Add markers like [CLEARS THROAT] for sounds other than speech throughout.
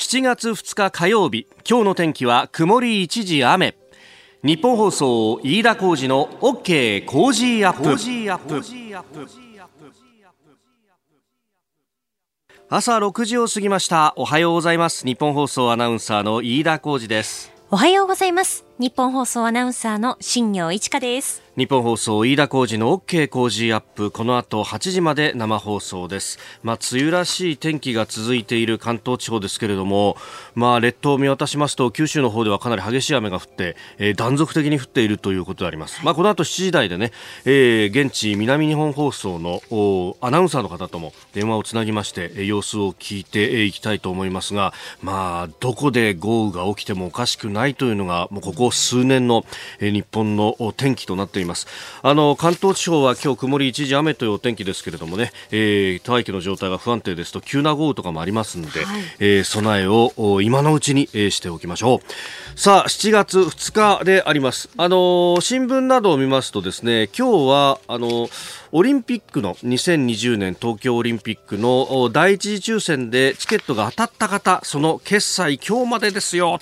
7月2日火曜日今日の天気は曇り一時雨。日本放送飯田浩二の OK 工事アップ。朝6時を過ぎました。おはようございます。日本放送アナウンサーの飯田浩二です。おはようございます。日本放送アナウンサーの新業一華です。日本放送飯田浩二の OK 工事アップ。この後8時まで生放送です。まあ梅雨らしい天気が続いている関東地方ですけれどもまあ列島を見渡しますと九州の方ではかなり激しい雨が降って、えー、断続的に降っているということであります。まあこの後7時台でね、えー、現地南日本放送のアナウンサーの方とも電話をつなぎまして様子を聞いていきたいと思いますがまあどこで豪雨が起きてもおかしくないというのがもうここ数年の、えー、日本の天気となっています。あの関東地方は今日曇り一時雨というお天気ですけれどもね、えー、大気の状態が不安定ですと急な豪雨とかもありますので、はい、えー、備えを今のうちに、えー、しておきましょう。さあ7月2日であります。あの新聞などを見ますとですね今日はあのオリンピックの2020年東京オリンピックの第一次抽選でチケットが当たった方その決済今日までですよ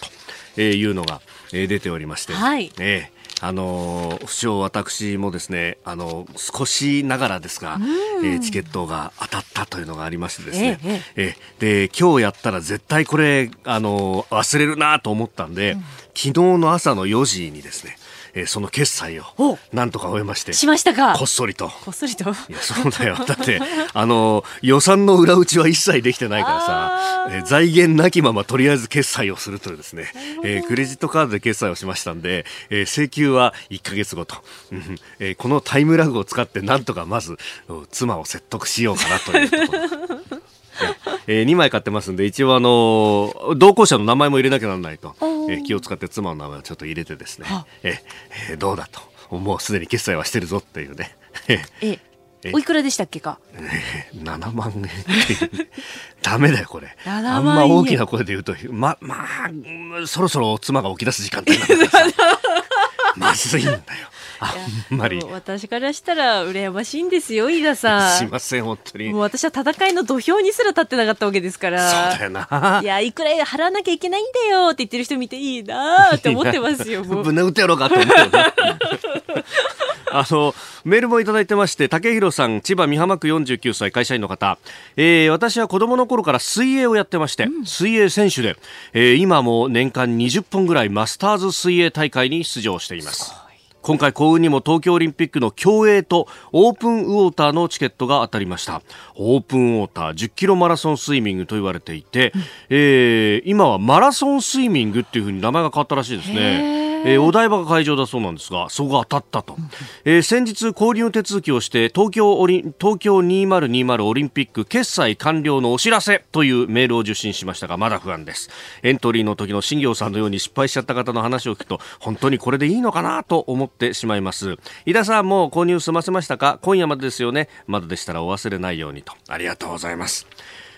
というのが出ておりまして、はい、えーあの不詳私もですねあの少しながらですが、えー、チケットが当たったというのがありましてですね、えええで今日やったら絶対これあの忘れるなと思ったんで、うん、昨日の朝の4時にですねえー、その決済をなんとか終えましてしましたか？こっそりと。こっそりと？いやそうだよ。[LAUGHS] だってあの予算の裏打ちは一切できてないからさ、えー、財源なきままとりあえず決済をするというですね、えー、クレジットカードで決済をしましたんで、えー、請求は1か月ごと、えー、このタイムラグを使ってなんとかまず妻を説得しようかなというところ。えー、2枚買ってますんで、一応あのー、同行者の名前も入れなきゃならないと、えー、気を使って妻の名前をちょっと入れてですね、えー、どうだと、もうすでに決済はしてるぞっていうね。えおいくらでしたっけか、えー、7万円ダメだよこれ。あんま大きな声で言うとままあそろそろ妻が起き出す時間帯なんだからさ。[LAUGHS] まずいんだよあんまり。私からしたら羨ましいんですよ飯田さん。すいません本当に。もう私は戦いの土俵にすら立ってなかったわけですから。そうだよな。いやいくら払わなきゃいけないんだよって言ってる人見ていいなって思ってますよぶん殴ってやろうかと思って [LAUGHS] あの、メールもいただいてまして、竹弘さん、千葉美浜区49歳、会社員の方、えー、私は子供の頃から水泳をやってまして、うん、水泳選手で、えー、今も年間20本ぐらいマスターズ水泳大会に出場しています。今回幸運にも東京オリンピックの競泳とオープンウォーターのチケットが当たりました。オープンウォーター10キロマラソンスイミングと言われていて、うん、えー、今はマラソンスイミングっていうふうに名前が変わったらしいですね。えー、お台場が会場だそうなんですがそこが当たったと、えー、先日交流手続きをして東京オリ東京2020オリンピック決済完了のお知らせというメールを受信しましたがまだ不安です。エントリーの時の新行さんのように失敗しちゃった方の話を聞くと本当にこれでいいのかなと思ってしまいます。井田さんも購入済ませましたか？今夜までですよね。まだでしたらお忘れないようにと。ありがとうございます。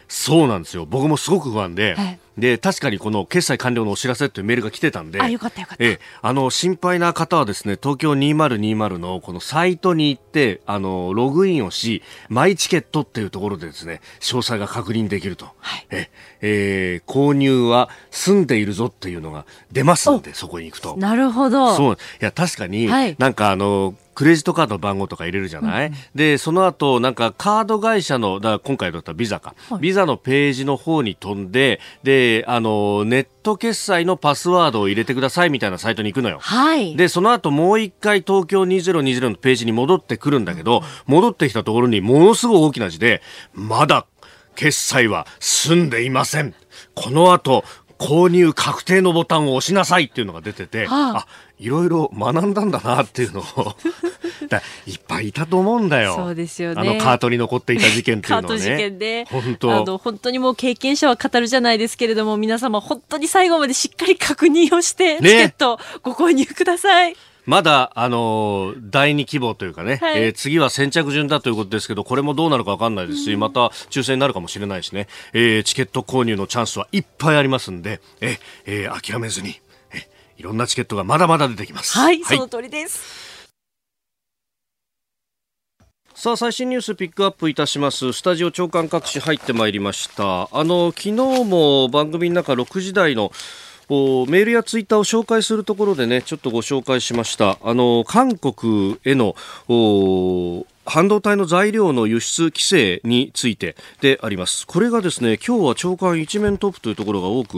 そうなんですよ。僕もすごく不安で、はいで確かにこの決済完了のお知らせというメールが来てたんで、あよかったよかった。えあの心配な方はですね、東京2020のこのサイトに行ってあのログインをし、マイチケットっていうところでですね、詳細が確認できると。はい、ええー、購入は済んでいるぞっていうのが出ますんで、そこに行くと。なるほど。そういや確かに、はい、なんかあのクレジットカードの番号とか入れるじゃない、うん、でその後なんかカード会社のだ今回だったらビザか、はい、ビザのページの方に飛んでであのネット決済のパスワードを入れてくださいみたいなサイトに行くのよ。はい。で、その後もう一回東京2020のページに戻ってくるんだけど、戻ってきたところにものすごい大きな字で、まだ決済は済んでいません。この後、購入確定のボタンを押しなさいっていうのが出てて、はあ、あいろいろ学んだんだなっていうのを [LAUGHS] いっぱいいたと思うんだよ。そうですよね。あのカートに残っていた事件っていうのはね。カート事件で。本当。あの、本当にもう経験者は語るじゃないですけれども、皆様本当に最後までしっかり確認をして、チケットご購入ください。まだ、あのー、第2希望というかね、はい、えー、次は先着順だということですけど、これもどうなるか分かんないですし、うん、また抽選になるかもしれないしね、えー、チケット購入のチャンスはいっぱいありますんで、ええー、諦めずに、えいろんなチケットがまだまだ出てきます。はい、はい、その通りです。さあ最新ニュースピックアップいたします。スタジオ長官各紙入ってまいりました。あの昨日も番組の中6時台のメールやツイッターを紹介するところでねちょっとご紹介しました。あの韓国への半導体の材料の輸出規制についてであります。これがですね、今日は長官一面トップというところが多く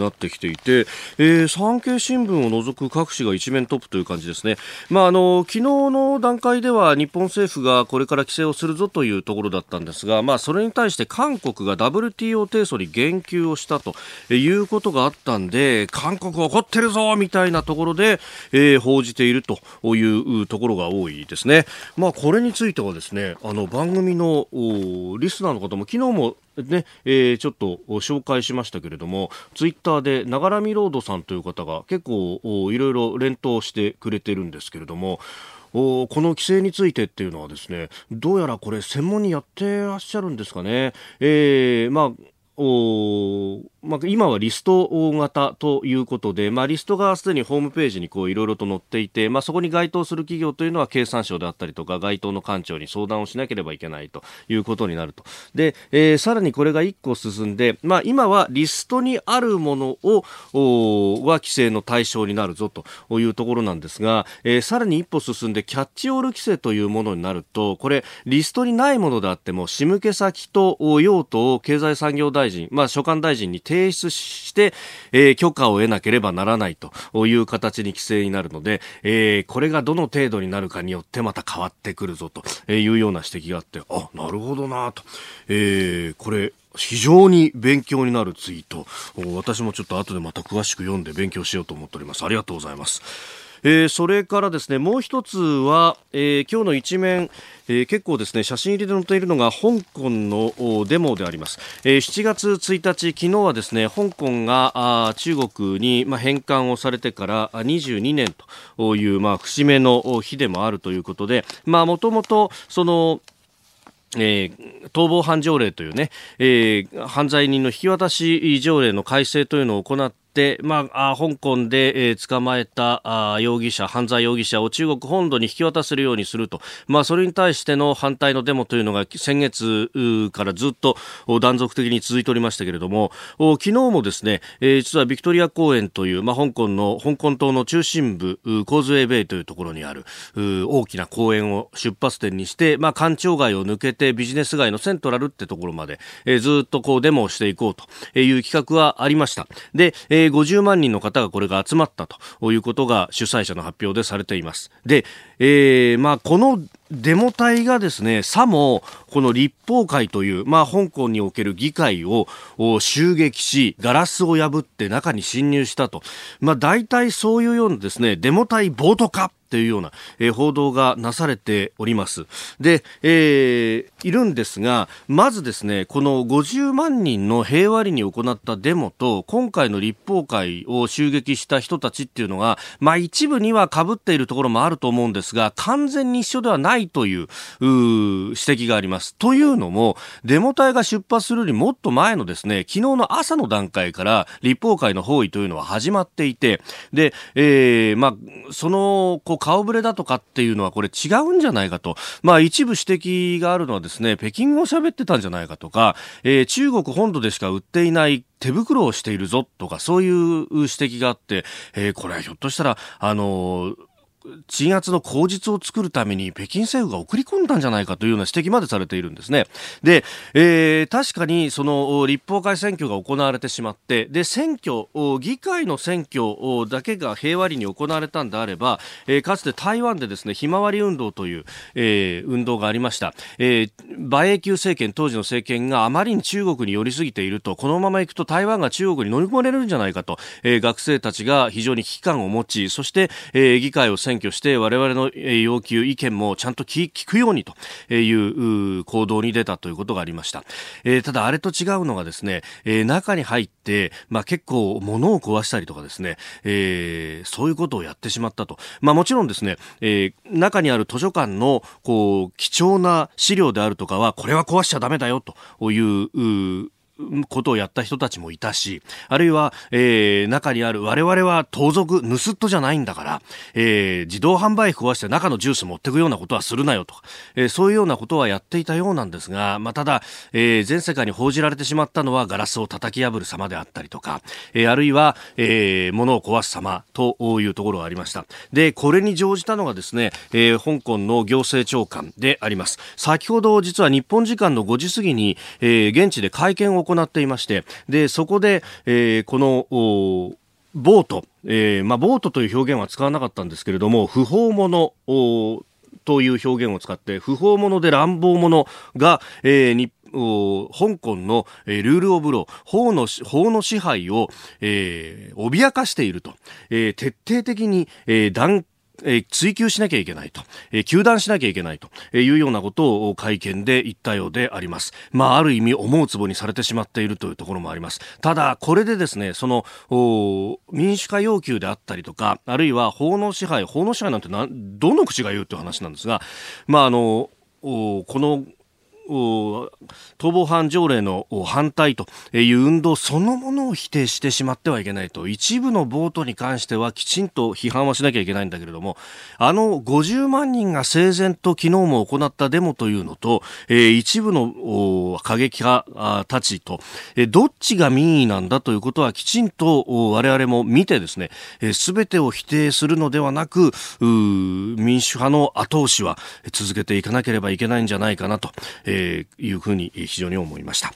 なってきていて、えー、産経新聞を除く各紙が一面トップという感じですね。まあ、あの、昨日の段階では日本政府がこれから規制をするぞというところだったんですが、まあ、それに対して韓国が WTO 提訴に言及をしたということがあったんで、韓国怒ってるぞみたいなところで、えー、報じているというところが多いですね。まあこれについてはですねあの番組のリスナーの方も昨日もね、えー、ちょっと紹介しましたけれども、ツイッターで、ながらみロードさんという方が結構いろいろ連投してくれてるんですけれども、おこの規制についてっていうのはですね、どうやらこれ専門にやってらっしゃるんですかね。えー、まあ、おまあ、今はリスト型ということで、まあ、リストがすでにホームページにいろいろと載っていて、まあ、そこに該当する企業というのは経産省であったりとか該当の官庁に相談をしなければいけないということになると。で、えー、さらにこれが1個進んで、まあ、今はリストにあるものをおは規制の対象になるぞというところなんですが、えー、さらに一歩進んでキャッチオール規制というものになるとこれリストにないものであっても仕向け先と用途を経済産業大大臣、まあ、所管大臣に提出して、えー、許可を得なければならないという形に規制になるので、えー、これがどの程度になるかによってまた変わってくるぞというような指摘があって、あ、なるほどなと。えー、これ、非常に勉強になるツイート。私もちょっと後でまた詳しく読んで勉強しようと思っております。ありがとうございます。えー、それからですねもう一つは、えー、今日の一面、えー、結構ですね写真入りで載っているのが香港のデモであります、えー、7月1日昨日はですね香港があ中国に、ま、返還をされてから22年という、まあ、節目の日でもあるということでもともとそのえー、逃亡犯条例というね、えー、犯罪人の引き渡し条例の改正というのを行っ、まあ、香港で、えー、捕まえたあ容疑者、犯罪容疑者を中国本土に引き渡せるようにすると、まあ、それに対しての反対のデモというのが先月からずっと断続的に続いておりましたけれども、昨日もですね、えー、実はビクトリア公園という、まあ、香港の、香港島の中心部、コーズウェイベイというところにある大きな公園を出発点にして、まあ、官庁街を抜けてビジネス街のセントラルってところまで、えー、ずっとこうデモをしていこうという企画はありました。で、えーえー、50万人の方がこれが集まったということが主催者の発表でされています。で、えー、まあ、このデモ隊がですね、さも、この立法会という、まあ、香港における議会を襲撃し、ガラスを破って中に侵入したと。まあ、大体そういうようなですね、デモ隊暴徒化というような、えー、報道がなされております。で、えー、いるんですが、まずですね、この50万人の平和裏に行ったデモと、今回の立法会を襲撃した人たちっていうのが、まあ一部には被っているところもあると思うんですが、完全に一緒ではないという、う指摘があります。というのも、デモ隊が出発するよりもっと前のですね、昨日の朝の段階から立法会の包囲というのは始まっていて、で、えー、まあ、その、こう、顔ぶれだとかっていうのはこれ違うんじゃないかと。まあ一部指摘があるのはですね、北京語を喋ってたんじゃないかとか、えー、中国本土でしか売っていない手袋をしているぞとか、そういう指摘があって、えー、これはひょっとしたら、あのー鎮圧の口実を作るために北京政府が送り込んだんじゃないかというような指摘までされているんですね。で、えー、確かにその立法会選挙が行われてしまって、で、選挙、議会の選挙だけが平和裏に行われたんであれば、えー、かつて台湾でですね、ひまわり運動という、えー、運動がありました。えー、馬英九政権、当時の政権があまりに中国に寄りすぎていると、このまま行くと台湾が中国に乗り込まれるんじゃないかと、えー、学生たちが非常に危機感を持ち、そして、えー、議会を選挙して我々の要求、意見もちゃんと聞くようにという行動に出たということがありました。えー、ただあれと違うのがですね、えー、中に入って、まあ、結構物を壊したりとかですね、えー、そういうことをやってしまったと。まあ、もちろんですね、えー、中にある図書館のこう貴重な資料であるとかはこれは壊しちゃダメだよということをやった人たちもいたし、あるいは、えー、中にある我々は盗賊、盗人じゃないんだから、えー、自動販売機壊して中のジュース持ってくようなことはするなよとか、えー、そういうようなことはやっていたようなんですが、まあ、ただ、えー、全世界に報じられてしまったのはガラスを叩き破る様であったりとか、えー、あるいは、えー、物を壊す様というところがありました。で、これに乗じたのがですね、えー、香港の行政長官であります。先ほど実は日本時間の5時過ぎに、えー、現地で会見を行っていまして、で、そこで、えー、この、ボート、えーまあ、ボートという表現は使わなかったんですけれども、不法者という表現を使って、不法者で乱暴者が、えー、日香港の、えー、ルールオブロー、法の、法の支配を、えー、脅かしていると、えー、徹底的に、えー、断えー、追求しなきゃいけないと、えー、求断しなきゃいけないというようなことを会見で言ったようであります。まあ、ある意味思うつぼにされてしまっているというところもあります。ただ、これでですね、その、民主化要求であったりとか、あるいは法の支配、法の支配なんてな、どの口が言うという話なんですが、まあ、あの、この逃亡犯条例の反対という運動そのものを否定してしまってはいけないと一部のボートに関してはきちんと批判はしなきゃいけないんだけれどもあの50万人が整然と昨日も行ったデモというのと、一部の過激派たちと、どっちが民意なんだということはきちんと我々も見てですねすべ、てを否定するのではなく民主派の後押しは続けていかなければいけないんじゃないかなと、ええー、いうふうに非常に思いました。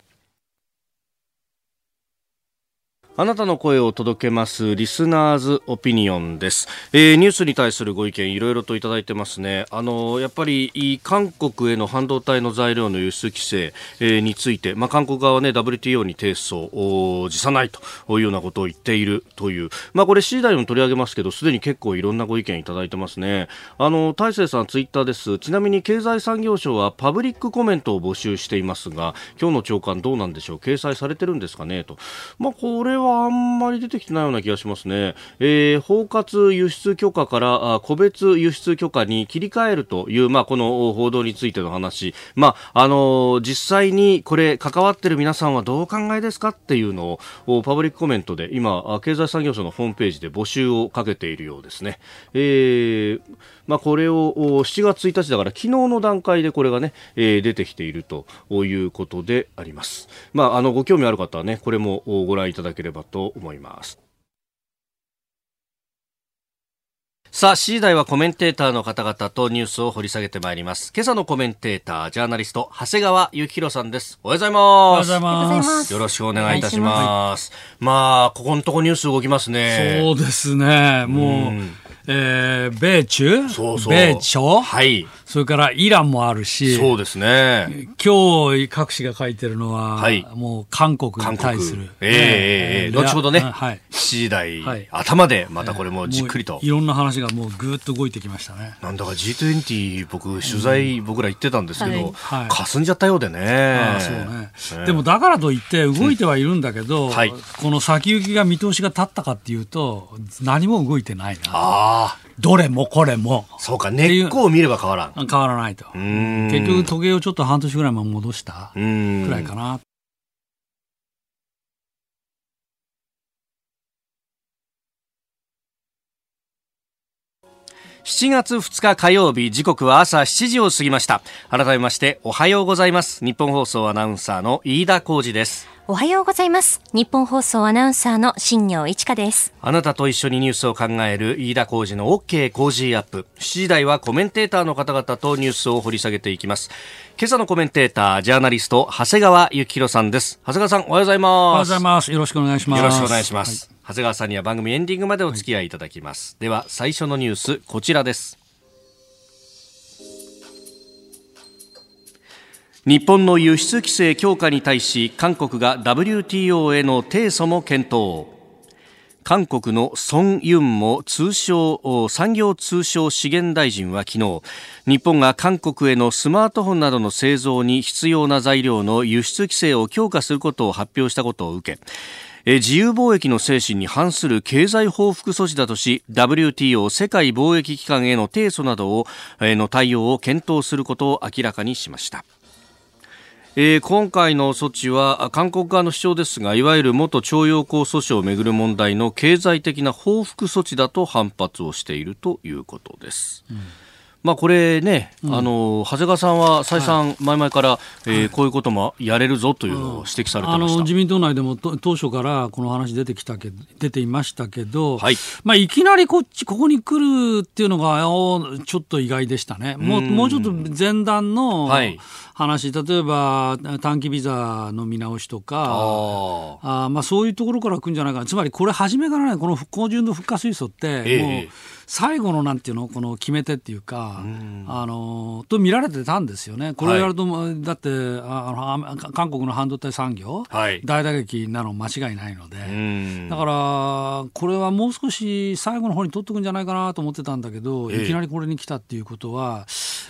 あなたの声を届けますリスナーズオピニオンです、えー、ニュースに対するご意見いろいろといただいてますね。あのやっぱり韓国への半導体の材料の輸出規制、えー、について、まあ、韓国側はね WTO に提訴を辞さないというようなことを言っているという。まあこれ C 台も取り上げますけどすでに結構いろんなご意見いただいてますね。あの大勢さんツイッターです。ちなみに経済産業省はパブリックコメントを募集していますが今日の長官どうなんでしょう？掲載されてるんですかね？と。まあこれははあんまり出てきてないような気がしますね。えー、包括輸出許可から個別輸出許可に切り替えるという、まあ、この報道についての話。まあ、あのー、実際にこれ関わってる皆さんはどうお考えですかっていうのをパブリックコメントで今、経済産業省のホームページで募集をかけているようですね。えー、まあ、これを7月1日だから昨日の段階でこれがね、えー、出てきているということであります。まあ、あの、ご興味ある方はね、これもご覧いただければばと思います。さあ、次第はコメンテーターの方々とニュースを掘り下げてまいります。今朝のコメンテーター、ジャーナリスト、長谷川幸宏さんです。おはようございます。おはようございます。よろしくお願いいたします。まあ、ここのとこニュース動きますね。そうですね。もう、うえー、米中？そうそう。米朝？はい。それからイランもあるし、そうですね。今日各紙が書いてるのは、はい、もう韓国に対する。ええー、えー、後ほどね、はい、7時台、はい、頭でまたこれもじっくりと、いろんな話がもうぐっと動いてきましたね。なんだか G20 僕取材、僕ら行ってたんですけど、はい、霞んじゃったようでね。あそうね、ね、でもだからといって動いてはいるんだけど、うん、はい、この先行きが見通しが立ったかっていうと、何も動いてないな。ああ。どれもこれも。そうか、根っこを見れば変わらん。変わらないと。結局時計をちょっと半年ぐらいも戻したくらいかな。7月2日火曜日時刻は朝7時を過ぎました改めましておはようございます日本放送アナウンサーの飯田浩二ですおはようございます。日本放送アナウンサーの新業一華です。あなたと一緒にニュースを考える飯田浩二の OK 工事アップ。7時台はコメンテーターの方々とニュースを掘り下げていきます。今朝のコメンテーター、ジャーナリスト、長谷川幸宏さんです。長谷川さん、おはようございます。おはようございます。よろしくお願いします。よろしくお願いします。はい、長谷川さんには番組エンディングまでお付き合いいただきます。はい、では、最初のニュース、こちらです。日本の輸出規制強化に対し韓国が WTO への提訴も検討韓国のソン・ユンも通商産業通商資源大臣は昨日日本が韓国へのスマートフォンなどの製造に必要な材料の輸出規制を強化することを発表したことを受け自由貿易の精神に反する経済報復措置だとし WTO 世界貿易機関への提訴などをの対応を検討することを明らかにしましたえー、今回の措置は韓国側の主張ですがいわゆる元徴用工訴訟をめぐる問題の経済的な報復措置だと反発をしているということです。うんまあ、これね、うん、あの長谷川さんは再三、前々から、はい、えー、こういうこともやれるぞというのを指摘されてまうん、あの自民党内でも当初からこの話出てきたけ出ていましたけど、はい。まあ、いきなりこっち、ここに来るっていうのが、ちょっと意外でしたね、もうもうちょっと前段の話、はい、例えば短期ビザの見直しとか、ああまあ、そういうところから来るんじゃないかな、つまりこれ、初めからね、この復興順の復活水素って、えー、もう。最後のなんていうのこの決め手っていうか、あのと見られてたんですよね。これをやると、はい、だってあの韓国の半導体産業、はい、大打撃なの間違いないので、だからこれはもう少し最後の方に取っておくんじゃないかなと思ってたんだけど、いきなりこれに来たっていうことは、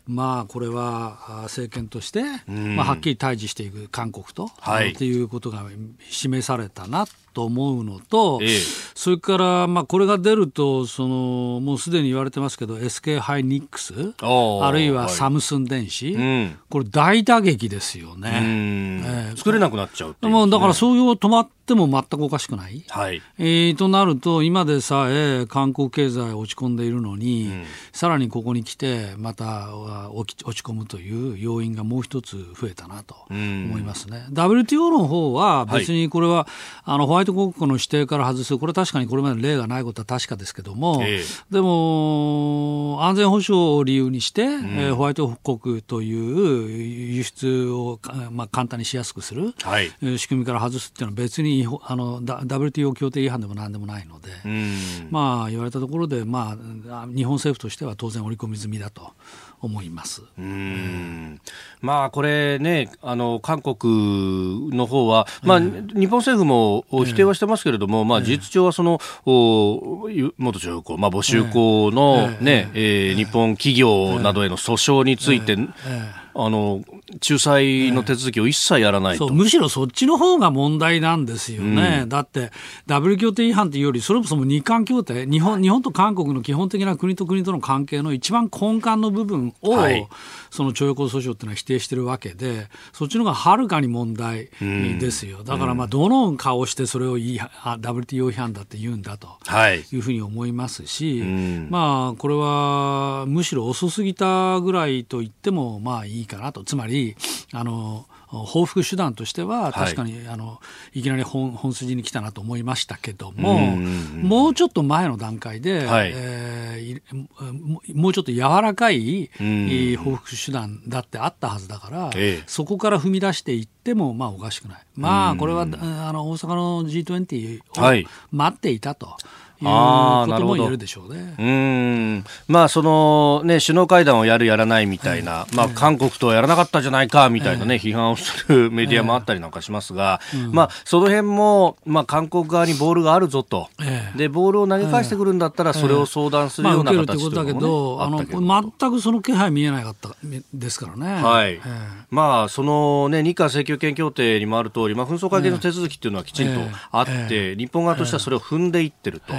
まあこれは政権として、まあ、はっきり対峙していく韓国と、はい、っていうことが示されたなと思うのと、ええ、それから、まあ、これが出るとそのもうすでに言われてますけど SK ハイニックスあるいはサムスン電子、はい、これ大打撃ですよね、えー、作れなくなっちゃうう、ね、もうだからそういう止まっても全くおかしくない、はい。えー、となると今でさえ韓国経済落ち込んでいるのに、うん、さらにここに来てまた落ち込むという要因がもう一つ増えたなと思いますね。WTO の方は別にこれは、はい、あのホワイトト国の指定から外す、これ確かにこれまで例がないことは確かですけども、えー、でも、安全保障を理由にして、うん、えー、ホワイト国という輸出を、まあ、簡単にしやすくする、はい、仕組みから外すっていうのは別にあの WTO 協定違反でもなんでもないので、うん、まあ言われたところで、まあ、日本政府としては当然織り込み済みだと。思います。うん。まあ、これね、あの韓国の方は、まあ、日本政府も否定はしてますけれども、まあ、事実上はその、お元徴用工、まあ、募集工のね、ええ日本企業などへの訴訟について、あの仲裁の手続きを一切やらないと、むしろそっちの方が問題なんですよね、うん、だって、ダブル協定違反というより、それもそも日韓協定日本、日本と韓国の基本的な国と国との関係の一番根幹の部分を、はい、その徴用工訴訟っていうのは否定してるわけで、そっちの方がはるかに問題ですよ、うん、だからまあどの顔してそれをいい WTO 違反だって言うんだとい。うふうに思いますし、はい、まあ、これはむしろ遅すぎたぐらいと言ってもまあいいかなと、つまりあの報復手段としては確かに、はい、あのいきなり本本筋に来たなと思いましたけども、もうちょっと前の段階で、はい、えー、もうちょっと柔らかい報復手段だってあったはずだから、ええ、そこから踏み出していってもまあおかしくない。まあこれはあの大阪の G20 を待っていたと。いうことも言えるでしょうね。うん。まあそのね首脳会談をやるやらないみたいな、まあ韓国とはやらなかったじゃないかみたいなね、批判をするメディアもあったりなんかしますが、まあその辺もまあ韓国側にボールがあるぞと、でボールを投げ返してくるんだったらそれを相談するような形というだけど、あの全くその気配見えなかったですからね。はい。まあそのね日韓請求権協定にもある通り、まあ紛争解決の手続きっていうのはきちんとあって、日本側としてはそれを踏んでいってると。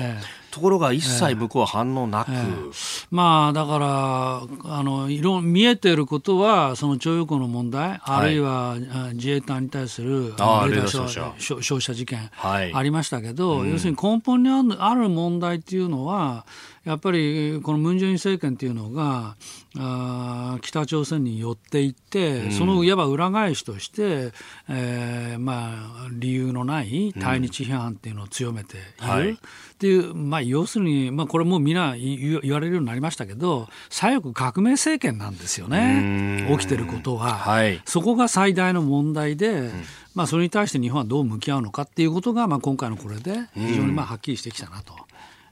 ところが一切向こうは反応なく、えー、まあだからあの色見えていることはその徴用工の問題、はい、あるいは自衛隊に対する照射事件、はい、ありましたけど、うん、要するに根本にある問題っていうのはやっぱりこのムン・ジェイン政権っていうのがあ北朝鮮に寄っていって、うん、そのいわば裏返しとして、えーまあ、理由のない対日批判っていうのを強めている、うんはい、っていう、まあ、要するに、まあ、これもうみんな言われるようになりましたけど左翼革命政権なんですよね。起きてることは、はい、そこが最大の問題で、うん、まあ、それに対して日本はどう向き合うのかっていうことが、まあ、今回のこれで非常にまあはっきりしてきたなと。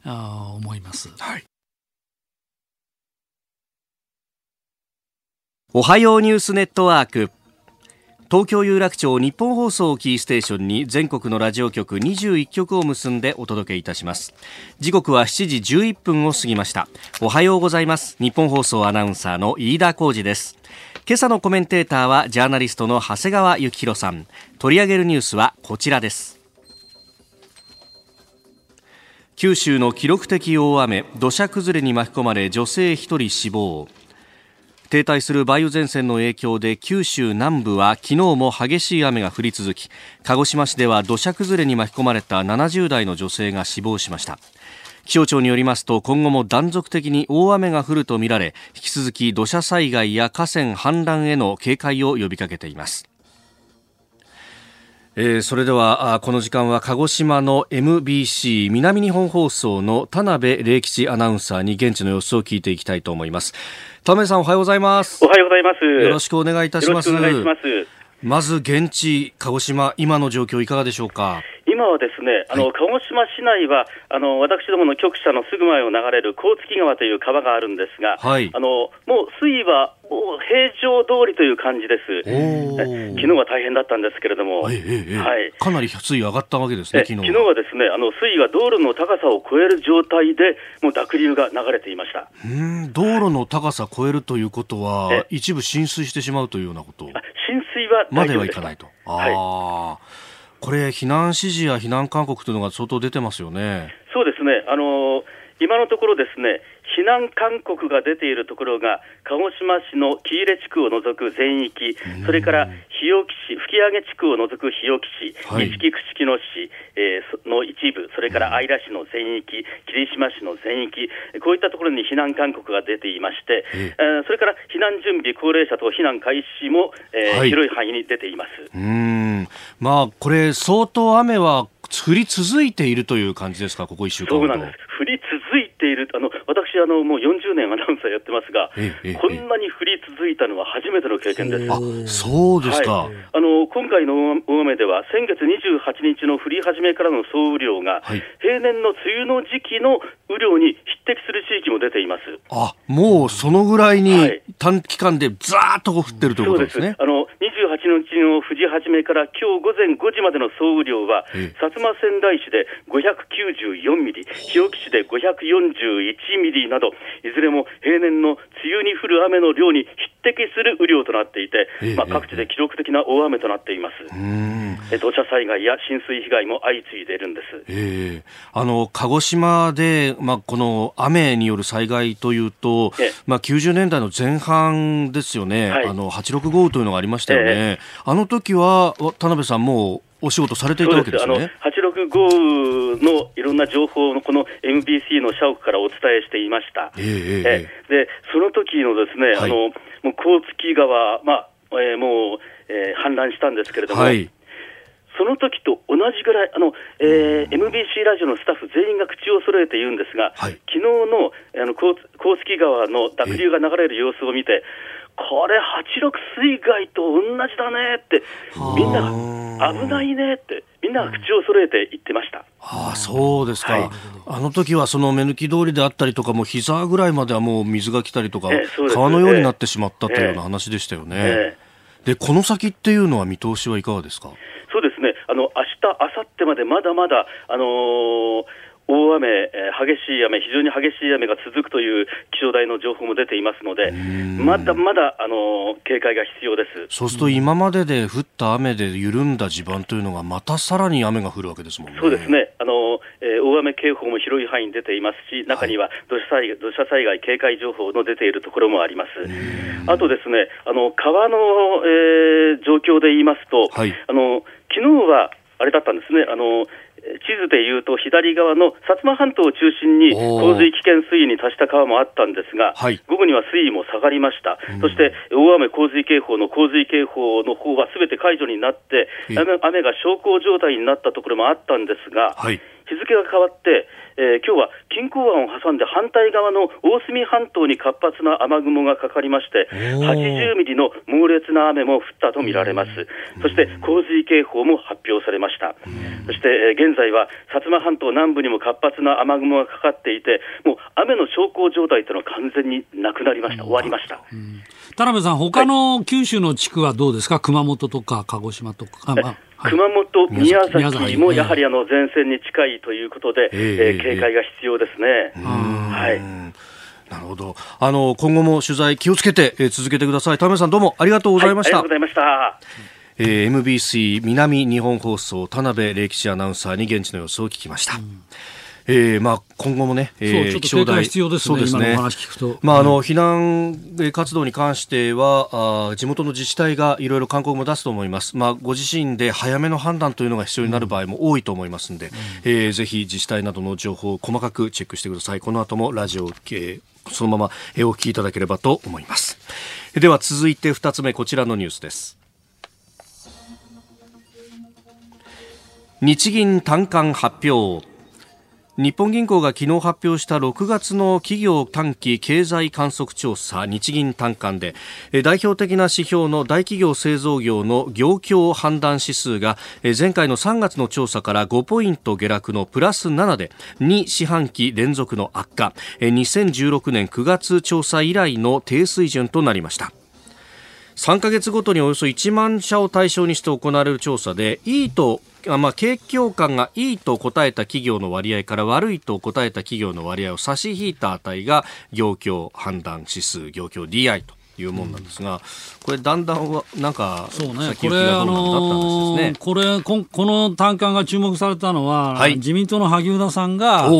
あ思います。はいおはようニュースネットワーク。東京有楽町日本放送キーステーションに全国のラジオ局21局を結んでお届けいたします。時刻は7時11分を過ぎました。おはようございます。日本放送アナウンサーの飯田浩二です。今朝のコメンテーターはジャーナリストの長谷川幸宏さん。取り上げるニュースはこちらです。九州の記録的大雨土砂崩れに巻き込まれ女性1人死亡。停滞する梅雨前線の影響で九州南部は昨日も激しい雨が降り続き鹿児島市では土砂崩れに巻き込まれた70代の女性が死亡しました。気象庁によりますと今後も断続的に大雨が降るとみられ引き続き土砂災害や河川氾濫への警戒を呼びかけています。えー、それではこの時間は鹿児島の MBC 南日本放送の田辺礼吉アナウンサーに現地の様子を聞いていきたいと思います。田辺さんおはようございます。おはようございます。よろしくお願いいたします。よろしくお願いします。まず現地鹿児島今の状況いかがでしょうか？今はですね、あの、鹿児島市内は、あの、私どもの局舎のすぐ前を流れる甲月川という川があるんですが、はい、あの、もう水位は、もう平常通りという感じです。昨日は大変だったんですけれども、はい、はい、かなり水位上がったわけですね、昨日は。昨日はですね、あの、水位が道路の高さを超える状態で、もう濁流が流れていました。うん、道路の高さ超えるということは、一部浸水してしまうというようなこと浸水はまではいかないと。はい。これ、避難指示や避難勧告というのが相当出てますよね。そうですね。あの、今のところですね、避難勧告が出ているところが、鹿児島市の喜入地区を除く全域、それから日置市、吹上地区を除く日置市、西木串木野市、えー、の一部、それから姶良市の全域、霧島市の全域、こういったところに避難勧告が出ていまして、えー、それから避難準備、高齢者等避難開始も、えー、はい、広い範囲に出ています。うん。まあ、これ、相当雨は降り続いているという感じですか、ここ1週間そうなんです。降り続いている、あの私あの、もう40年アナウンサーやってますが、こんなに降り続いたのは初めての経験です。あそうですか、はい、あの今回の大雨では、先月28日の降り始めからの総雨量が、はい、平年の梅雨の時期の雨量に匹敵する地域も出ています。あもうそのぐらいに短期間でざーっと降ってるということですね。あの28日の降り始めから今日午前5時までの総雨量は、薩摩川内市で594ミリ、日置市で541ミリなど、いずれも平年の梅雨に降る雨の量に匹敵する雨量となっていて、まあ、各地で記録的な大雨となっています。土砂災害や浸水被害も相次いでいるんです。えー、あの鹿児島で、まあ、この雨による災害というと、まあ、90年代の前半ですよね、はい、あの86豪雨というのがありましたよね。えー、あの時は田辺さんもお仕事されていたわけですね。86豪雨のいろんな情報のこの MBC の社屋からお伝えしていました。えー、えー、でその時のですね、はい、あのもう甲月川、まあえー、もう、えー、氾濫したんですけれども、はい、その時と同じぐらい、あのえー、MBC ラジオのスタッフ全員が口を揃えて言うんですが、はい、昨日のあの甲月川の濁流が流れる様子を見て、これ、86水害と同じだねって、みんなが危ないねって、みんなが口を揃えて言ってました。ああそうですか、はい、あの時はその目抜き通りであったりとか、も膝ぐらいまではもう水が来たりとか、川のようになってしまったというような話でしたよね。えー、でこの先っていうのは見通しはいかがですか？そうですね、あの明日明後日までまだまだ、あのー大雨、えー、激しい雨、非常に激しい雨が続くという気象台の情報も出ていますので、まだまだ、あの警戒が必要です。そうすると、今までで降った雨で緩んだ地盤というのが、またさらに雨が降るわけですもんね。そうですね、あのえー、大雨警報も広い範囲に出ていますし、中には土砂災害土砂災害警戒情報の出ているところもあります。あとですね、あの川の、えー、状況で言いますと、はい、あの昨日はあれだったんですね、あの地図でいうと左側の薩摩半島を中心に洪水危険水位に達した川もあったんですが、はい、午後には水位も下がりました、うん、そして大雨洪水警報の洪水警報の方はすべて解除になって、雨が小康状態になったところもあったんですが、はい。日付が変わって、えー、今日は錦江湾を挟んで反対側の大隅半島に活発な雨雲がかかりまして、80ミリの猛烈な雨も降ったとみられます。そして洪水警報も発表されました。そして、えー、現在は薩摩半島南部にも活発な雨雲がかかっていて、もう雨の小康状態というのは完全になくなりました。終わりました。田辺さん、他の九州の地区はどうですか、熊本とか鹿児島とか。まあ熊本、宮崎もやはりあの前線に近いということで、えー、警戒が必要ですね。はい。なるほど。あの、今後も取材気をつけて、えー、続けてください。田辺さんどうもありがとうございました。はい、ありがとうございました。えー、MBC 南日本放送田辺礼吉アナウンサーに現地の様子を聞きました。えー、まあ今後もね、えー、気象台必要ですね。そうですね。話聞くと。まああの、避難活動に関してはあ地元の自治体がいろいろ勧告も出すと思います。まあご自身で早めの判断というのが必要になる場合も多いと思いますので、うん、えー、ぜひ自治体などの情報を細かくチェックしてください。この後もラジオ、えー、そのままお聞きいただければと思います。では続いて2つ目こちらのニュースです。日銀短観発表日本銀行が昨日発表した6月の企業短期経済観測調査日銀短観で代表的な指標の大企業製造業の業況判断指数が前回の3月の調査から5ポイント下落のプラス7で2四半期連続の悪化。2016年9月調査以来の低水準となりました。3ヶ月ごとにおよそ1万社を対象にして行われる調査でいいとまあ、景況感がいいと答えた企業の割合から悪いと答えた企業の割合を差し引いた値が業況判断指数業況 DI というもんなんですが、これだんだんはなんかそうね。これあのー、これここの単価が注目されたのは、はい、自民党の萩生田さんがこ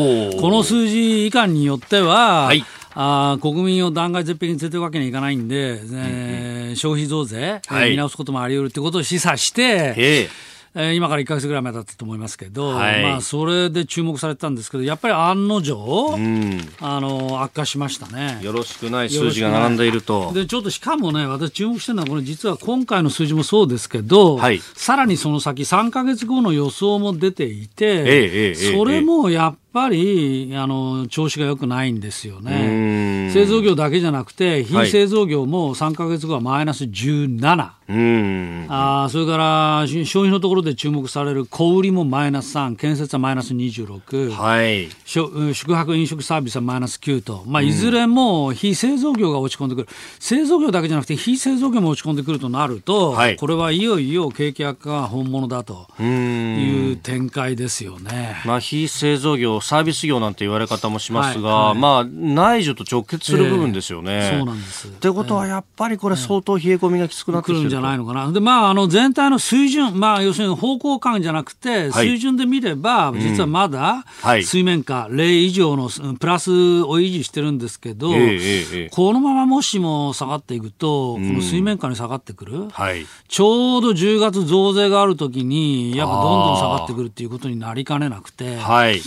の数字以下によっては、はいあ国民を断崖絶壁に連れていくわけにはいかないんで、えー、消費増税、はい、見直すこともあり得るということを示唆して、え。ー、今から1か月ぐらい前だったと思いますけど、はい、まあ、それで注目されてたんですけど、やっぱり案の定、うん、あの悪化しましたね。よろしくない数字が並んでいると。で、ちょっとしかもね、私注目してるのは、これ実は今回の数字もそうですけど、はい、さらにその先、3か月後の予想も出ていて、ええそれもやっぱりあの調子が良くないんですよね。製造業だけじゃなくて、非製造業も3か月後はマイナス17。あそれから消費のところで注目される小売りもマイナス3、建設はマイナス26、はい、宿泊・飲食サービスはマイナス9と、まあ、いずれも非製造業が落ち込んでくる、製造業だけじゃなくて、非製造業も落ち込んでくるとなると、はい、これはいよいよ景気悪化が本物だという展開ですよね。まあ、非製造業、サービス業なんて言われ方もしますが、はいはい、まあ、内需と直結する部分ですよね。えー、そうなんです。ってことは、やっぱりこれ、相当冷え込みがきつくなってくるんじゃゃないのかな。で、まあ、あの、全体の水準、まあ、要するに方向感じゃなくて、水準で見れば、実はまだ、水面下、0以上のプラスを維持してるんですけど、このままもしも下がっていくと、この水面下に下がってくる、はい、ちょうど10月増税があるときに、やっぱどんどん下がってくるっていうことになりかねなくて、はい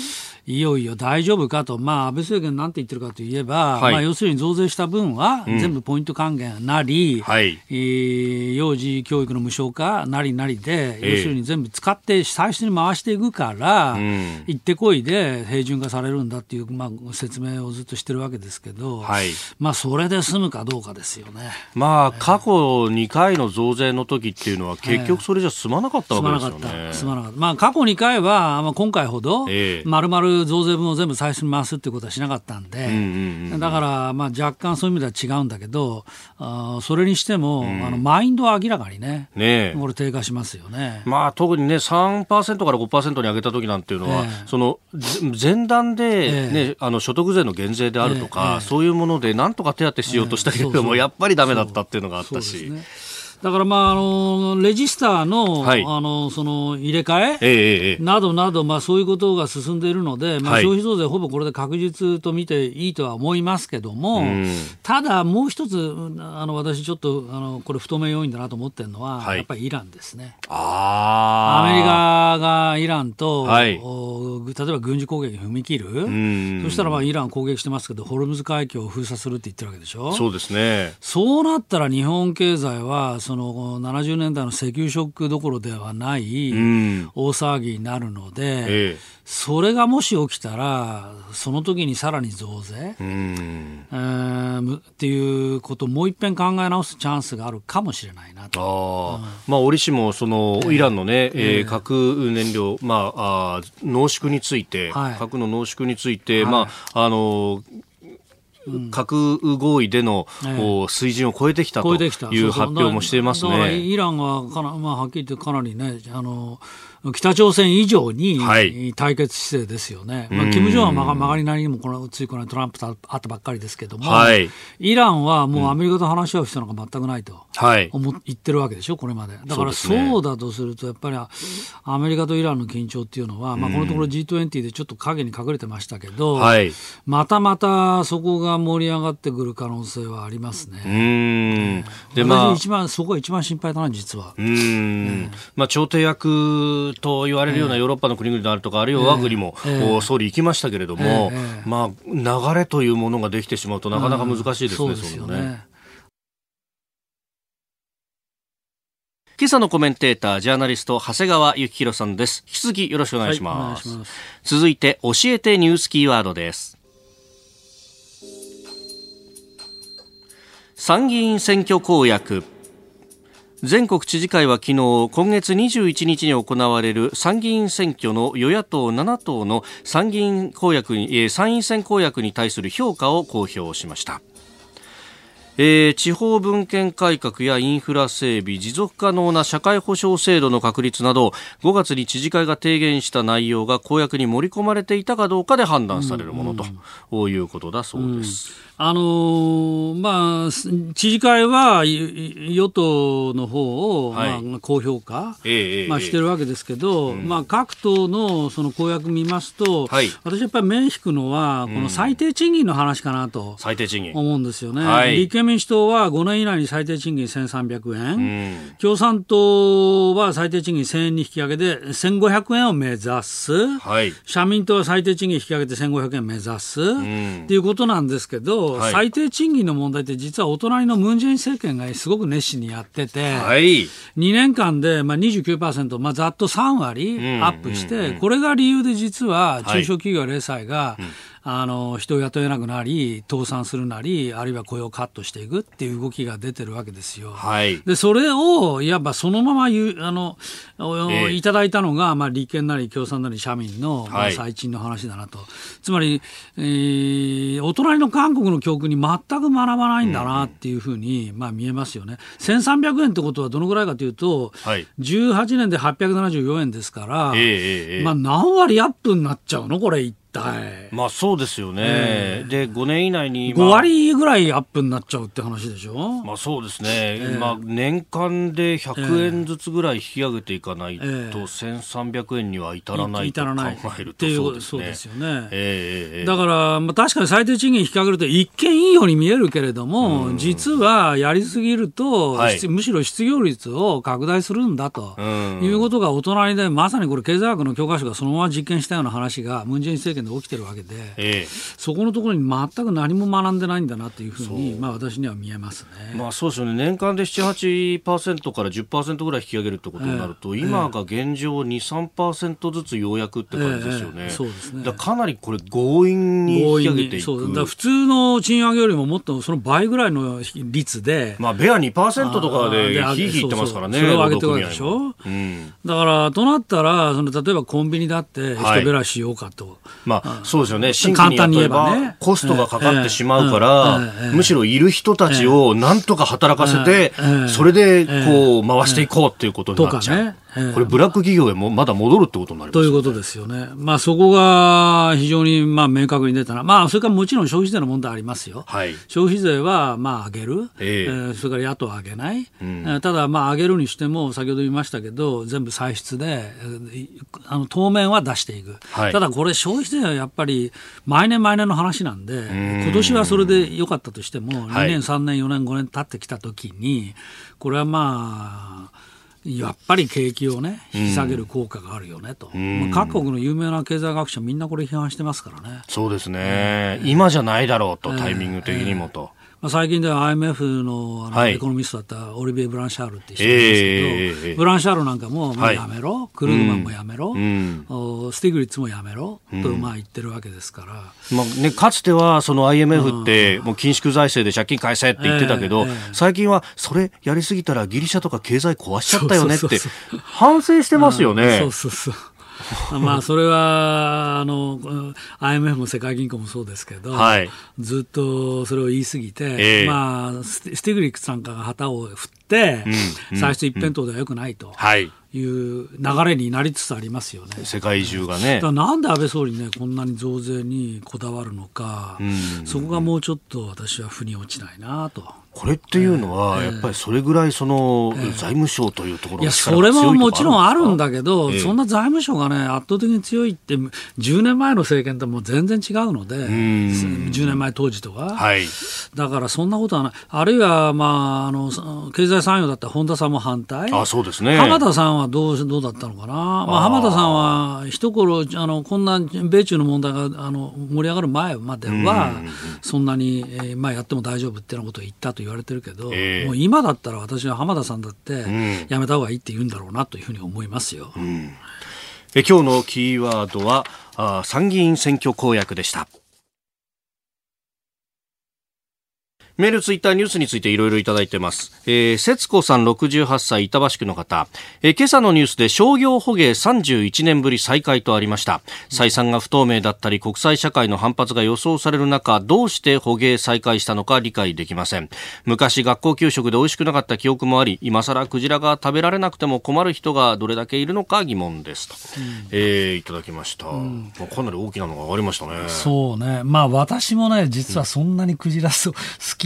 いよいよ大丈夫かと、まあ、安倍政権なんて言ってるかといえば、はい、まあ、要するに増税した分は全部ポイント還元なり、うんはい、えー、幼児教育の無償化なりなりで、えー、要するに全部使って最初に回していくから、うん、行ってこいで平準化されるんだっていう、まあ、説明をずっとしてるわけですけど、はい、まあ、それで済むかどうかですよね。まあ、過去2回の増税の時っていうのは、結局それじゃ済まなかったわけですよね。済まなかった。済まなかった。まあ、過去2回は、まあ、今回ほど、まるまる増税分を全部最初に回すっていうことはしなかったんで、うんうんうん、だから、まあ、若干そういう意味では違うんだけど、あそれにしても、うん、あのマインドは明らかにね、ねこれ低下しますよね。まあ、特にね、3%から5%に上げた時なんていうのは、えー、その前段でね、え。ー、あの所得税の減税であるとか、えー、そういうものでなんとか手当てしようとしたけれども、そうそうやっぱりだめだったっていうのがあったし。だからまああのレジスターのはい、あのその入れ替え、えー、などなど、まあ、そういうことが進んでいるので、まあ、消費増税、ほぼこれで確実と見ていいとは思いますけども、ただ、もう一つ、あの私、ちょっとあのこれ、不透明要因だなと思ってるのは、はい、やっぱりイランですね。アメリカがイランと、はい、例えば軍事攻撃に踏み切る、そしたらまあイラン攻撃してますけど、ホルムズ海峡を封鎖するって言ってるわけでしょ。そうですね。そうなったら日本経済はその70年代の石油ショックどころではない大騒ぎになるので、ええ、それがもし起きたら、その時にさらに増税、うん、えー、っていうことをもう一遍考え直すチャンスがあるかもしれないなと。あまあ、折しもその、イランのね、えー、核燃料、まあ、あ濃縮について、はい、核の濃縮について、はい、まあ、あの核合意での、水準を超えてきたという発表もしていますね。イランはかな、まあ、はっきり言ってかなりね、あの北朝鮮以上に対決姿勢ですよね、はい、まあ、金正恩は曲がりなりにもこのついこのトランプと会ったばっかりですけども、はい、イランはもうアメリカと話し合う必要なんか全くないと思、言ってるわけでしょ、これまで。だからそうだとすると、やっぱりアメリカとイランの緊張っていうのは、まあ、このところ G20 でちょっと影に隠れてましたけど、はい、またまたそこが盛り上がってくる可能性はありますね。うん。でまあ、一番そこが一番心配だな、実は。うん、まあ、調停役と言われるようなヨーロッパの国々であるとか、あるいは我が国も、総理行きましたけれども、まあ、流れというものができてしまうとなかなか難しいですね、うん、そうですよね。今朝のコメンテーター、ジャーナリスト、長谷川幸宏さんです。引き続きよろしくお願いします。はい、ます続いて、教えてニュースキーワードです。参議院選挙公約。全国知事会は昨日今月21日に行われる参議院選挙の与野党7党の参議院公約に参院選公約に対する評価を公表しましたえー、地方分権改革やインフラ整備持続可能な社会保障制度の確立など5月に知事会が提言した内容が公約に盛り込まれていたかどうかで判断されるものということだそうです。うんあのー、まあ、知事会は与党の方を、はい、まあ、高評価、えー、まあ、してるわけですけど、まあ、各党のその公約見ますと、はい、私やっぱり目引くのは、この最低賃金の話かなと最低賃金。思うんですよね、はい、立憲民主党は5年以内に最低賃金1300円、共産党は最低賃金1000円に引き上げて1500円を目指す、はい、社民党は最低賃金引き上げて1500円目指す、っていうことなんですけど、はい、最低賃金の問題って実はお隣のムン・ジェイン政権がすごく熱心にやってて、はい、2年間でまあ29%、まあ、ざっと3割アップして、これが理由で実は中小企業零細が、はいうんあの人を雇えなくなり倒産するなりあるいは雇用をカットしていくっていう動きが出てるわけですよ。はい、でそれをいわばそのまま言うあの、えー、いただいたのが、まあ、立憲なり共産なり社民の、まあ、最賃の話だなと、つまり、えー、お隣の韓国の教訓に全く学ばないんだなっていうふうに、まあ、見えますよね。1300円ってことはどのぐらいかというと、はい、18年で874円ですから、えー、まあ、何割アップになっちゃうの？これまあそうですよね、えー、で5年以内に、まあ、5割ぐらいアップになっちゃうって話でしょ、まあ、そうですね、えー、まあ、年間で100円ずつぐらい引き上げていかないと、1300円には至らないと考えるとそうです、ね,、ですよね、えー、だから、まあ、確かに最低賃金引き上げると一見いいように見えるけれども、実はやりすぎると、はい、むしろ失業率を拡大するんだということがお隣でまさにこれ経済学の教科書がそのまま実験したような話がムン・ジェイン政権で起きてるわけで、えそこのところに全く何も学んでないんだなというふうに、まあ、私には見えますね、まあ、そうですよね、年間で7、8%から10%ぐらい引き上げるってことになると、え今が現状2、3%ずつようやくって感じですよね、そうですねだかなりこれ、強引に引き上げていくそうだ普通の賃上げよりももっとその倍ぐらいの率で、まあ、ベア2%とかでひいひいってますからね、それを上げてるわけでしょ、うん、だからとなったら、その例えばコンビニだって人べらしようかと。はいまあ、そうですよね。簡単に言えばね。コストがかかってしまうから、むしろいる人たちをなんとか働かせて、それでこう回していこうっていうことになっちゃう。これ、ブラック企業へもまだ戻るってことになります、ね、ということですよね。まあ、そこが非常にまあ明確に出たな。まあ、それからもちろん消費税の問題ありますよ。はい、消費税はまあ上げる、えー、えー、それから野党は上げない。うん、ただ、まあ、上げるにしても、先ほど言いましたけど、全部歳出で、あの当面は出していく。はい、ただ、これ、消費税はやっぱり、毎年毎年の話なんで、今年はそれでよかったとしても、2年、3年、4年、5年経ってきたときに、これはまあ、やっぱり景気をね、引き下げる効果があるよねと、まあ、各国の有名な経済学者、みんなこれ批判してますからね。そうですね、今じゃないだろうと、タイミング的にもと。まあ、最近では IMF のあの、エコノミストだったオリビエ・ブランシャールって人ですけど、えー、ブランシャールなんかも、もうやめろ、はい、クルグマンもやめろ、うん、スティグリッツもやめろ、とまあ言ってるわけですから。まあね、かつてはその IMF って、もう緊縮財政で借金返せって言ってたけど、最近はそれやりすぎたらギリシャとか経済壊しちゃったよねって、反省してますよね。そうそうそう [LAUGHS] まあそれはあの IMF も世界銀行もそうですけど、はい、ずっとそれを言い過ぎて、えー、まあ、スティグリッツさんかが旗を振って、最初一辺倒ではよくないと。はいいう流れになりつつありますよね。世界中がね。なんで安倍総理ね、こんなに増税にこだわるのか、そこがもうちょっと私は腑に落ちないなと。これっていうのは、やっぱりそれぐらいその、財務省というところいや、それももちろんあるんだけど、そんな財務省がね、圧倒的に強いって、10年前の政権ともう全然違うので、10年前当時とか、はい、だからそんなことはない、あるいは、まあ、あの経済産業だったら本田さんも反対、あそうですね。浜田さんはどうどうだったのかな、まあ、浜田さんは一頃あの、こんな米中の問題があの盛り上がる前までは、そんなに、えーまあ、やっても大丈夫ってことを言ったと言われてるけど、えー、もう今だったら私は浜田さんだってやめた方がいいって言うんだろうなというふうに思いますよ。うん、え今日のキーワードはあ参議院選挙公約でした。メール、ツイッター、ニュースについていろいろいただいてます。えー、節子さん68歳、板橋区の方。えー、今朝のニュースで商業捕鯨31年ぶり再開とありました。採算が不透明だったり、国際社会の反発が予想される中、どうして捕鯨再開したのか理解できません。昔、学校給食で美味しくなかった記憶もあり、今更クジラが食べられなくても困る人がどれだけいるのか疑問ですと。うん、えー、いただきました、うん、かなり大きなのがありましたね。そうね。まあ私もね、実はそんなにクジラ好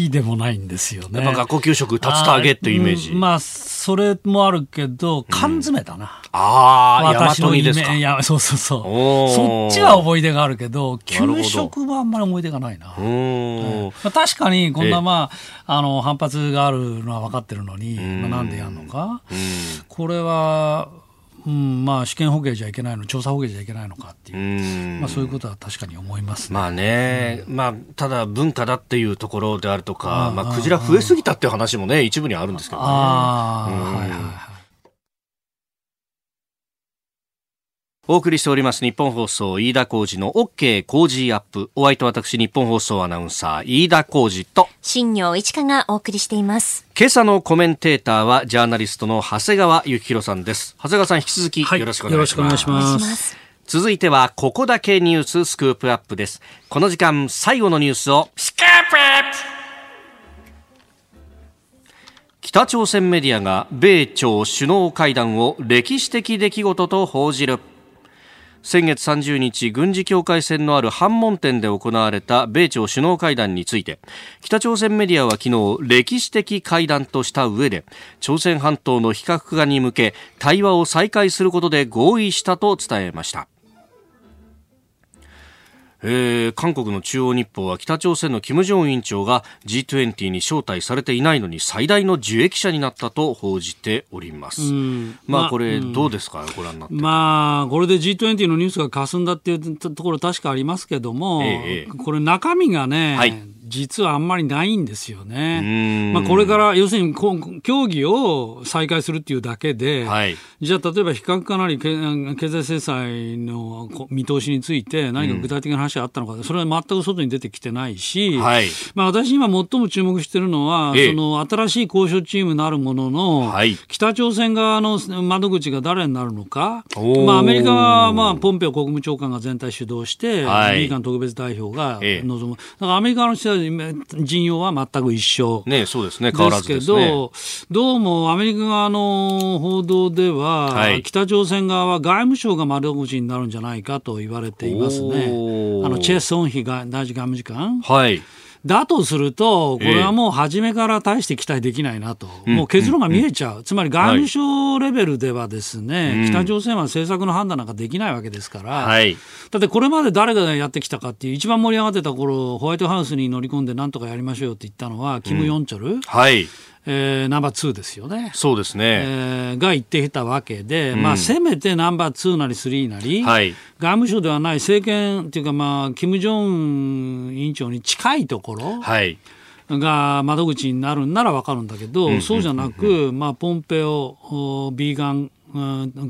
きでもないんですよね。やっぱ学校給食、竜田揚げっていうイメージ。まあ、それもあるけど、缶詰だな。うん、ああ、私のイメージ。いや、そうそうそう。そっちは思い出があるけど、給食はあんまり思い出がないな。うんまあ、確かに、こんなまあ、あの、反発があるのは分かってるのに、まあ、なんでやるのか。これは、うん、まあ試験捕鯨じゃいけないの、調査捕鯨じゃいけないのかっていう、まあ、そういうことは確かに思います、ね、まあね、うん、まあ、ただ文化だっていうところであるとか、まあ、クジラ増えすぎたっていう話もね、一部にはあるんですけどね。あはいはいはいお送りしております日本放送飯田浩二の OK 工事アップ。お相手私日本放送アナウンサー飯田浩二と新業一華がお送りしています。今朝のコメンテーターはジャーナリストの長谷川幸宏さんです。長谷川さん引き続きよろしくお願いします。はい、よろしくお願いします。続いてはここだけニューススクープアップです。この時間最後のニュースをスクープアップ北朝鮮メディアが米朝首脳会談を歴史的出来事と報じる。先月30日軍事境界線のある反門店で行われた米朝首脳会談について北朝鮮メディアは昨日歴史的会談とした上で朝鮮半島の非核化に向け対話を再開することで合意したと伝えました。えー、韓国の中央日報は北朝鮮の金正恩委員長が G20 に招待されていないのに最大の受益者になったと報じております。まあこれどうですか、うん、ご覧になって。まあこれで G20 のニュースが霞んだっていうところ確かありますけども、えー、これ中身がね、はい実はあんまりないんですよね。まあ、これから要するに協議を再開するっていうだけで、はい、じゃあ例えば非核化なり経済制裁の見通しについて何か具体的な話があったのか、それは全く外に出てきてないし、はい、まあ、私今最も注目しているのは、その新しい交渉チームなるものの、はい、北朝鮮側の窓口が誰になるのか、まあ、アメリカは、まあ、ポンペオ国務長官が全体主導して、はい、アメリカの特別代表が望む。だからアメリカの人は陣容は全く一緒ねそうですね。変わらずですけど、どうもアメリカ側の報道では、はい、北朝鮮側は外務省が窓口になるんじゃないかと言われていますね。あのチェ・ソンヒが大臣外務次官、はいだとすると、これはもう初めから大して期待できないなと、えー、もう結論が見えちゃう、うん、つまり外務省レベルではですね、はい、北朝鮮は政策の判断なんかできないわけですから、はい、だってこれまで誰がやってきたかっていう、一番盛り上がってた頃ホワイトハウスに乗り込んで、なんとかやりましょうよって言ったのは、キム・ヨンチョル。うん。はいえー、ナンバー2ですよね。そうですね。えー、が言ってきたわけで、うん、まあ、せめてナンバー2なり3なり、はい、外務省ではない政権っていうか、まあ、金正恩委員長に近いところ、はいが窓口になるんなら分かるんだけど、うん、そうじゃなく、まあ、ポンペオ、ビーガン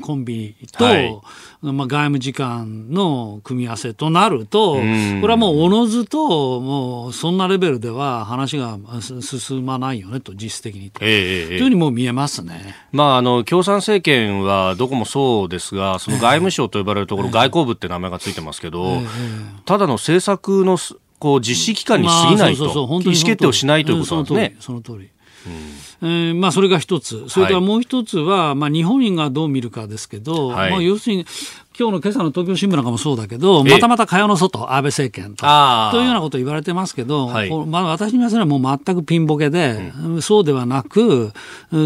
コンビと、はい、まあ、外務次官の組み合わせとなると、これはもうおのずと、もうそんなレベルでは話が進まないよねと、実質的にと。えー、というふうにも見えますね、まあ、あの共産政権はどこもそうですが、その外務省と呼ばれるところ、外交部って名前がついてますけど、ただの政策のこう実施機関に過ぎないと、意思決定をしないということなんですね。その通り。その通りえーまあ、それが一つ、それからもう一つは、はい、まあ、日本がどう見るかですけど、はい、まあ、要するに、今日の今朝の東京新聞なんかもそうだけど、またまた蚊帳の外、安倍政権とというようなことを言われてますけど、はい、まあ、私に言わせればもう全くピンボケで、うん、そうではなく、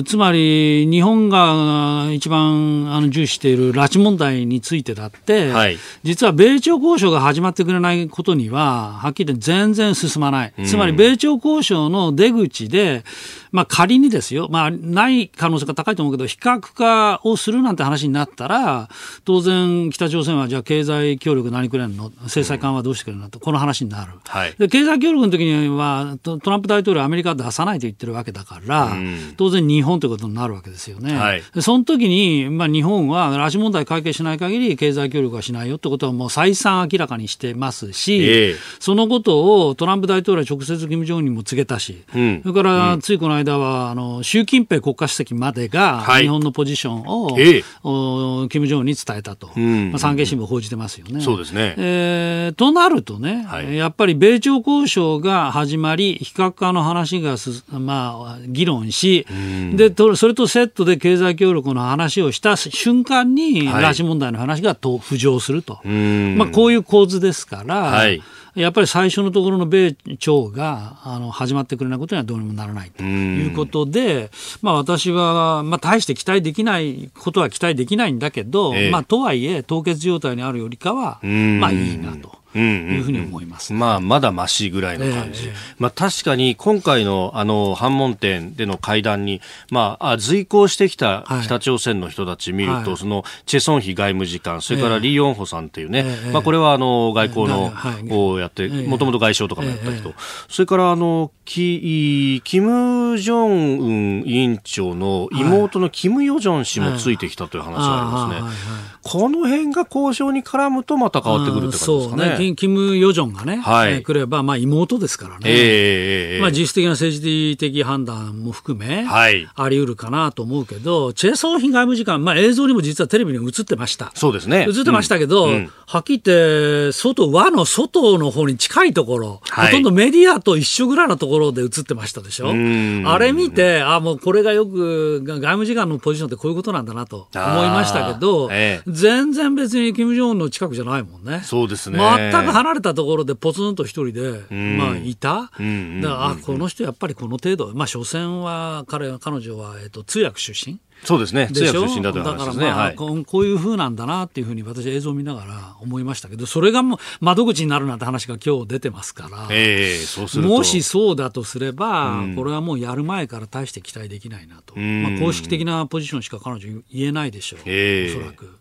つまり日本が一番あの重視している拉致問題についてだって、はい、実は米朝交渉が始まってくれないことには、はっきり言って全然進まない。つまり米朝交渉の出口で、まあ、仮にですよ、まあ、ない可能性が高いと思うけど、非核化をするなんて話になったら、当然、北朝鮮はじゃあ経済協力何くれんの、制裁緩和どうしてくれるの？と、この話になる、はい、で経済協力の時にはト、ランプ大統領、アメリカは出さないと言ってるわけだから、当然、日本ということになるわけですよね。はい、でその時に、まあ、日本は拉致問題解決しない限り、経済協力はしないよってことは、もう再三明らかにしてますし、えー、そのことをトランプ大統領は直接、金正恩にも告げたし、うん、それからついこの間は、あの習近平国家主席までが日本のポジションを、はい、お金正恩に伝えたと、うん、まあ、産経新聞報じてますよね。そうですね、えー、となるとね、はい、やっぱり米朝交渉が始まり、非核化の話がす、まあ、議論し、でそれとセットで経済協力の話をした瞬間に、拉致問題の話がと浮上すると、まあ、こういう構図ですから。はいやっぱり最初のところの米朝があの始まってくれないことにはどうにもならないということで、まあ、私は、まあ、大して期待できないことは期待できないんだけど、えー、まあ、とはいえ、凍結状態にあるよりかは、まあいいなと。いうふうに思います、ね、まあ、まだましぐらいの感じ、えー、まあ、確かに今回のあの反問店での会談に、まあ、随行してきた北朝鮮の人たち見ると、はい、そのチェ・ソンヒ外務次官、それからリ・ヨンホさんっていうね、えー、まあ、これはあの外交の、をやって、もともと外相とかもやった人、それからあのキキム・ジョンウン委員長の妹のキム・ヨジョン氏もついてきたという話がありますね。この辺が交渉に絡むとまた変わってくるって感じですかね。ね。キム・ヨジョンがね、はい、来れば、まあ、妹ですからね、えーまあ、実質的な政治的判断も含め、はい、あり得るかなと思うけど、チェ・ソンヒ外務次官、まあ、映像にも実はテレビに映ってました。そうですね。映ってましたけど、うん、はっきり言って、外、和の外の方に近いところ、はい、ほとんどメディアと一緒ぐらいのところで映ってましたでしょ？あれ見て、あもうこれがよく、外務次官のポジションってこういうことなんだなと思いましたけど、えー、全然別に金正恩の近くじゃないもんね。そうですね。全く離れたところでポツンと一人で、まあ、いた？だから、あ、この人やっぱりこの程度、まあ、所詮は彼、彼女は、えっと、通訳出身？そうですね。通訳出身だという話ですね。だからまあ、はい、こういうふうなんだなっていうふうに私映像を見ながら思いましたけど、それがもう窓口になるなんて話が今日出てますから、えー、そうするもしそうだとすれば、うん、これはもうやる前から大して期待できないなと。まあ、公式的なポジションしか彼女言えないでしょう。えー、おそらく。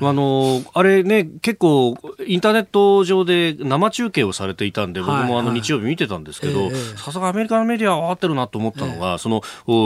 あのあれね、結構、インターネット上で生中継をされていたんで、僕もあの日曜日見てたんですけど、さすがアメリカのメディアは合ってるなと思ったのが、その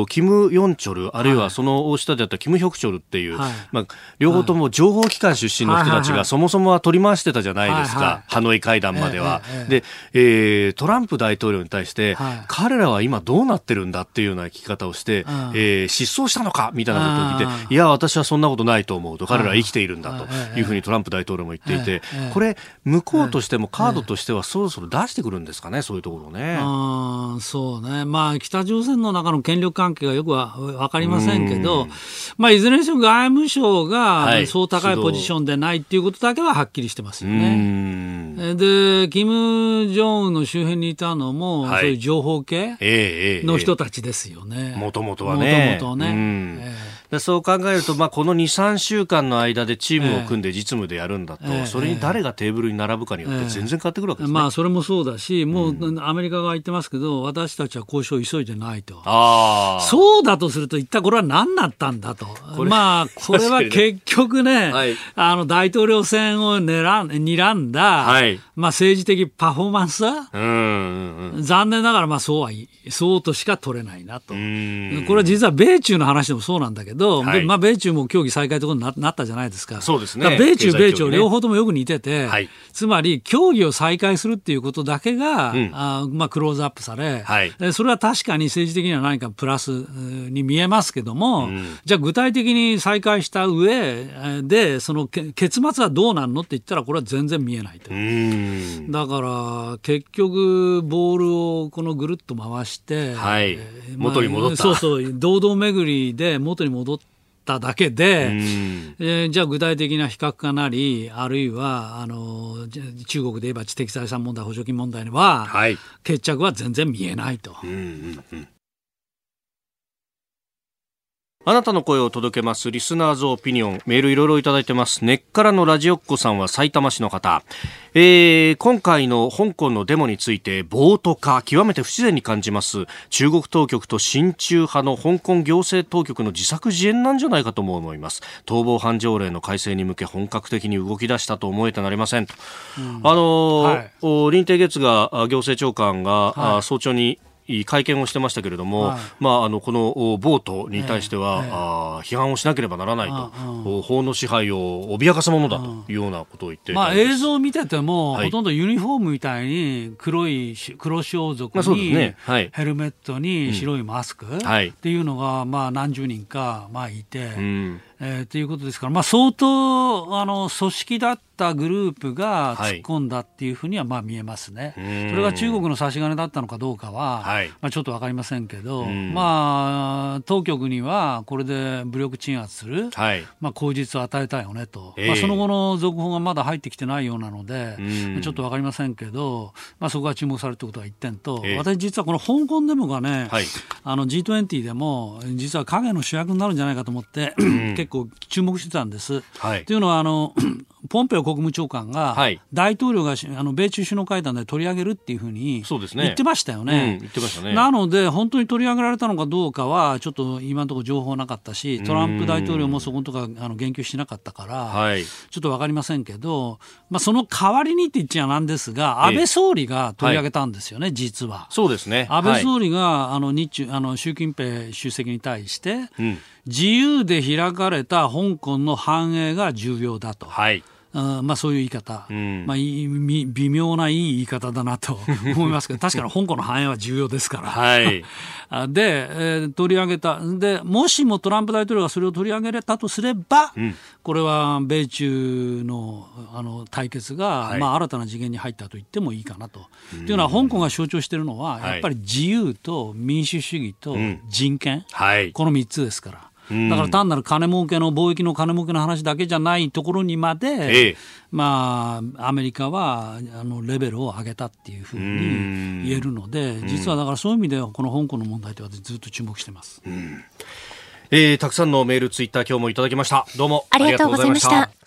キム・ヨンチョル、あるいはその下であったキム・ヒョクチョルっていう、まあ、両方とも情報機関出身の人たちが、そもそもは取り回してたじゃないですか、ハノイ会談までは。で、えー、トランプ大統領に対して、彼らは今どうなってるんだっていうような聞き方をして、えー、失踪したのかみたいなことを聞いて、いや、私はそんなことないと思うと、彼らは生きているんだというふうにトランプ大統領も言っていて、これ、向こうとしてもカードとしてはそろそろ出してくるんですかね、そういうところね。あそうね、まあ、北朝鮮の中の権力関係がよくは分かりませんけど、まあ、いずれにしても外務省がそう高いポジションでないっていうことだけははっきりしてますよね。で、キム・ジョンウンの周辺にいたのも、はい、そういう情報系の人たちですよね。もともとはね。もともとね。えーそう考えると、まあ、この2、3週間の間でチームを組んで実務でやるんだと、えー、それに誰がテーブルに並ぶかによって全然変わってくるわけですね、まあ、それもそうだし、もうアメリカが言ってますけど、私たちは交渉を急いでないと、そうだとすると、一体これは何だったんだと、まあ、[LAUGHS] これは結局ね、はい、あの大統領選を狙睨んだ、はい、まあ、政治的パフォーマンス、うんうん、残念ながら、まあ、そうはそうとしか取れないなと、これは実は米中の話でもそうなんだけど、ど、はい、まあ、米中も協議再開ということになったじゃないですか。そうですね。米中、米朝両方ともよく似てて、はい、つまり協議を再開するっていうことだけが、うん、あまあ、クローズアップされ、はい、それは確かに政治的には何かプラスに見えますけども、うん、じゃあ具体的に再開した上で、その結末はどうなるのって言ったら、これは全然見えないと。だから、結局、ボールをこのぐるっと回して、はい、元に戻った。そうそう、堂々巡りで元に戻っただけで、えー、じゃあ具体的な比較かなり、あるいはあの中国で言えば知的財産問題、補助金問題には、はい、決着は全然見えないと。うんうんうんあなたの声を届けます。リスナーズオピニオン。メールいろいろいただいてます。根っからのラジオっ子さんは埼玉市の方。えー、今回の香港のデモについて、暴徒化、極めて不自然に感じます。中国当局と親中派の香港行政当局の自作自演なんじゃないかとも思います。逃亡犯条例の改正に向け本格的に動き出したと思えてなりませんと。うん、あのーはい、林鄭月が行政長官が、はい、早朝に会見をしてましたけれども、はい、まあ、あのこのボートに対しては、ええあ批判をしなければならないと、法の支配を脅かすものだというようなことを言ってまあ、映像を見てても、はい、ほとんどユニフォームみたいに黒い黒装束に、ね。はい、ヘルメットに白いマスク、っていうのが、まあ、何十人か、まあ、いて。うんえー、ということですから、まあ、相当あの組織だったグループが突っ込んだっていうふうにはまあ見えますね、はい、それが中国の差し金だったのかどうかは、はい、まあ、ちょっと分かりませんけど、まあ、当局にはこれで武力鎮圧する、はい、まあ、口実を与えたいよねと、えー、まあ、その後の続報がまだ入ってきてないようなので、ちょっと分かりませんけど、まあ、そこが注目されるということは一点と、えー、私、実はこの香港デモがね、はい、あの G20 でも、実は影の主役になるんじゃないかと思って、結構注目してたんです。はい、というのはあの [CLEARS THROAT] ポンペオ国務長官が、大統領があの米中首脳会談で取り上げるっていうふうに言ってましたよね。なので、本当に取り上げられたのかどうかは、ちょっと今のところ情報なかったし、トランプ大統領もそこのとかあの言及しなかったから、はい、ちょっと分かりませんけど、まあ、その代わりにって言っちゃなんですが、安倍総理が取り上げたんですよね、はい、実は。そうですね。安倍総理が、あの日中あの習近平主席に対して、うん自由で開かれた香港の繁栄が重要だと。はい。あまあ、そういう言い方、うん、まあ、微妙ないい言い方だなと [LAUGHS] 思いますけど、確かに香港の繁栄は重要ですから。はい、[LAUGHS] で、えー、取り上げた。で、もしもトランプ大統領がそれを取り上げれたとすれば、うん、これは米中のあの対決が、はい、まあ、新たな次元に入ったと言ってもいいかなと。というのは、香港が象徴しているのは、やっぱり自由と民主主義と人権、はい、この3つですから。だから単なる金儲けの貿易の金儲けの話だけじゃないところにまで、ええ、まあ、アメリカはあのレベルを上げたっていうふうに言えるので、実はだからそういう意味では、この香港の問題とはずっと注目してます。えー、たくさんのメール、ツイッター、今日もいただきました。どうもありがとうございました。